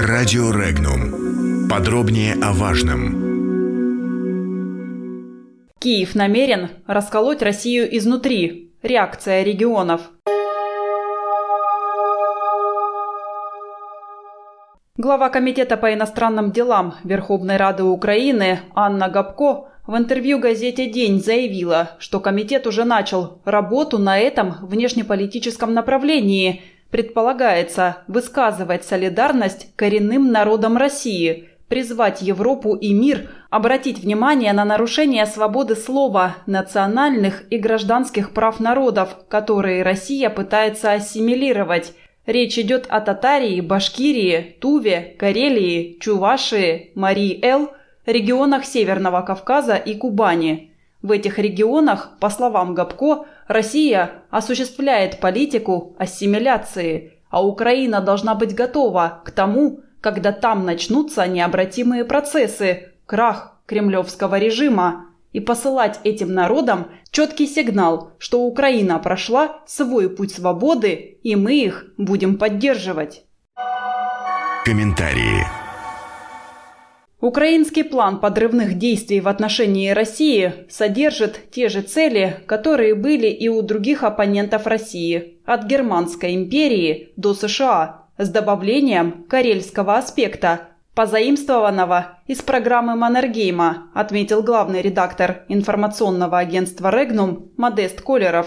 Радио Регнум. Подробнее о важном. Киев намерен расколоть Россию изнутри. Реакция регионов. Глава Комитета по иностранным делам Верховной Рады Украины Анна Габко в интервью газете «День» заявила, что комитет уже начал работу на этом внешнеполитическом направлении. Предполагается высказывать солидарность коренным народам России, призвать Европу и мир обратить внимание на нарушение свободы слова, национальных и гражданских прав народов, которые Россия пытается ассимилировать. Речь идет о Татарии, Башкирии, Туве, Карелии, Чувашии, Марии-Эл – регионах Северного Кавказа и Кубани. В этих регионах, по словам Габко, Россия осуществляет политику ассимиляции, а Украина должна быть готова к тому, когда там начнутся необратимые процессы, крах кремлевского режима, и посылать этим народам четкий сигнал, что Украина прошла свой путь свободы, и мы их будем поддерживать. Комментарии Украинский план подрывных действий в отношении России содержит те же цели, которые были и у других оппонентов России, от Германской империи до США, с добавлением карельского аспекта, позаимствованного из программы Маннергейма, отметил главный редактор информационного агентства «Регнум» Модест Колеров.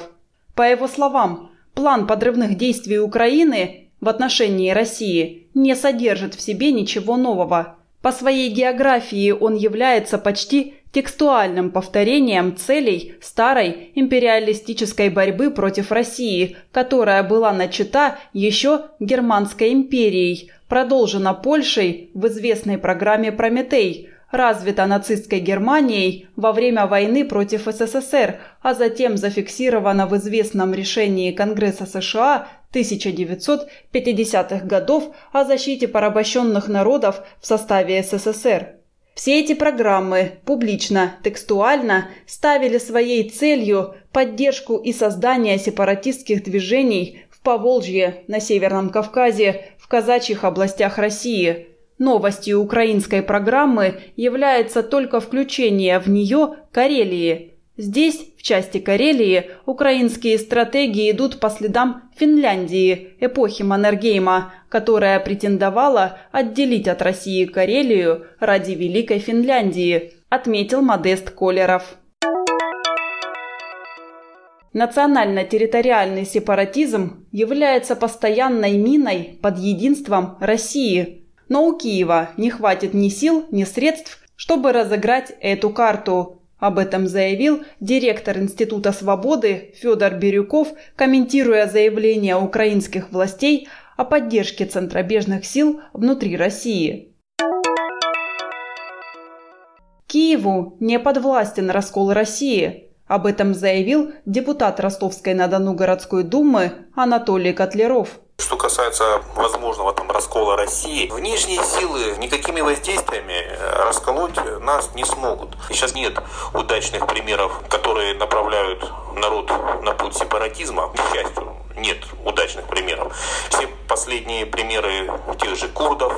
По его словам, план подрывных действий Украины в отношении России не содержит в себе ничего нового – по своей географии он является почти текстуальным повторением целей старой империалистической борьбы против России, которая была начата еще Германской империей, продолжена Польшей в известной программе «Прометей», развита нацистской Германией во время войны против СССР, а затем зафиксирована в известном решении Конгресса США 1950-х годов о защите порабощенных народов в составе СССР. Все эти программы публично, текстуально ставили своей целью поддержку и создание сепаратистских движений в Поволжье, на Северном Кавказе, в казачьих областях России. Новостью украинской программы является только включение в нее Карелии – Здесь, в части Карелии, украинские стратегии идут по следам Финляндии эпохи Маннергейма, которая претендовала отделить от России Карелию ради Великой Финляндии, отметил Модест Колеров. Национально-территориальный сепаратизм является постоянной миной под единством России. Но у Киева не хватит ни сил, ни средств, чтобы разыграть эту карту – об этом заявил директор Института свободы Федор Бирюков, комментируя заявление украинских властей о поддержке центробежных сил внутри России. Киеву не подвластен раскол России. Об этом заявил депутат Ростовской-на-Дону городской думы Анатолий Котлеров. Что касается возможного там раскола России, внешние силы никакими воздействиями э, расколоть нас не смогут. Сейчас нет удачных примеров, которые направляют народ на путь сепаратизма. К счастью, нет удачных примеров. Все последние примеры тех же курдов,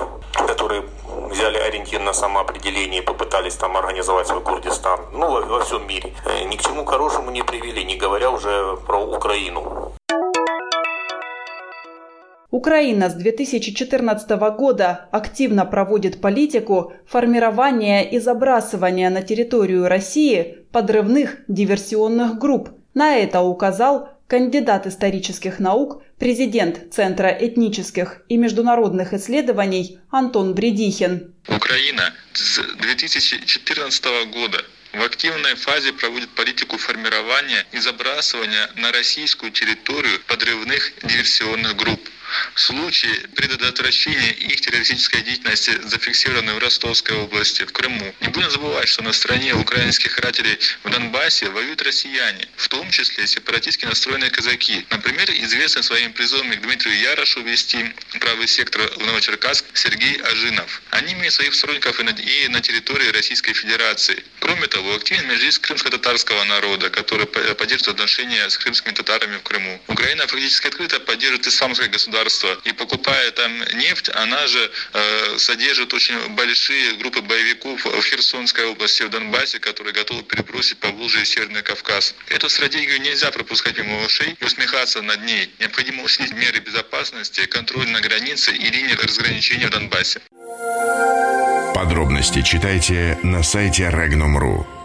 которые взяли ориентир на самоопределение и попытались там организовать свой Курдистан, ну, во, во всем мире, э, ни к чему хорошему не привели, не говоря уже про Украину. Украина с 2014 года активно проводит политику формирования и забрасывания на территорию России подрывных диверсионных групп. На это указал кандидат исторических наук, президент Центра этнических и международных исследований Антон Бредихин. Украина с 2014 года в активной фазе проводит политику формирования и забрасывания на российскую территорию подрывных диверсионных групп. В случае предотвращения их террористической деятельности, зафиксированной в Ростовской области, в Крыму, не будем забывать, что на стороне украинских карателей в Донбассе воюют россияне, в том числе сепаратистски настроенные казаки. Например, известный своим призывом к Дмитрию Ярошу вести правый сектор в Новочеркасск Сергей Ажинов. Они имеют своих сторонников и на, и на территории Российской Федерации. Кроме того, активен межлист крымско-татарского народа, который поддерживает отношения с крымскими татарами в Крыму. Украина фактически открыто поддерживает исламское государство государство и покупая там нефть, она же э, содержит очень большие группы боевиков в Херсонской области, в Донбассе, которые готовы перебросить по Волжье и Северный Кавказ. Эту стратегию нельзя пропускать мимо ушей и усмехаться над ней. Необходимо усилить меры безопасности, контроль на границе и линии разграничения в Донбассе. Подробности читайте на сайте Regnum.ru.